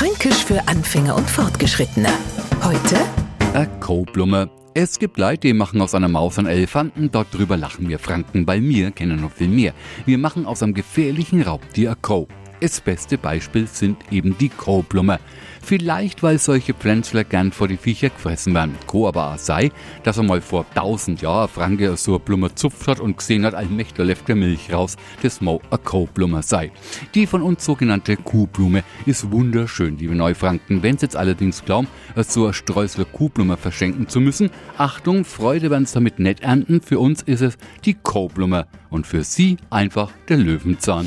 Fränkisch für Anfänger und Fortgeschrittene. Heute Eine Koblumme. Es gibt Leute, die machen aus einer Maus einen Elefanten, dort drüber lachen wir Franken, weil wir kennen noch viel mehr. Wir machen aus einem gefährlichen Raubtier ein Co. Das beste Beispiel sind eben die Koblumme. Vielleicht, weil solche Pflänzler gern vor die Viecher gefressen werden. Co aber auch sei, dass er mal vor tausend Jahren Franke so eine Blume zupft hat und gesehen hat, allmächtig läuft der Milch raus, das Mo a Koblume sei. Die von uns sogenannte Kuhblume ist wunderschön, liebe Neufranken. Wenn Sie jetzt allerdings glauben, so ein Streusel Kuhblume verschenken zu müssen, Achtung, Freude werden Sie damit nicht ernten. Für uns ist es die Koblume und für Sie einfach der Löwenzahn.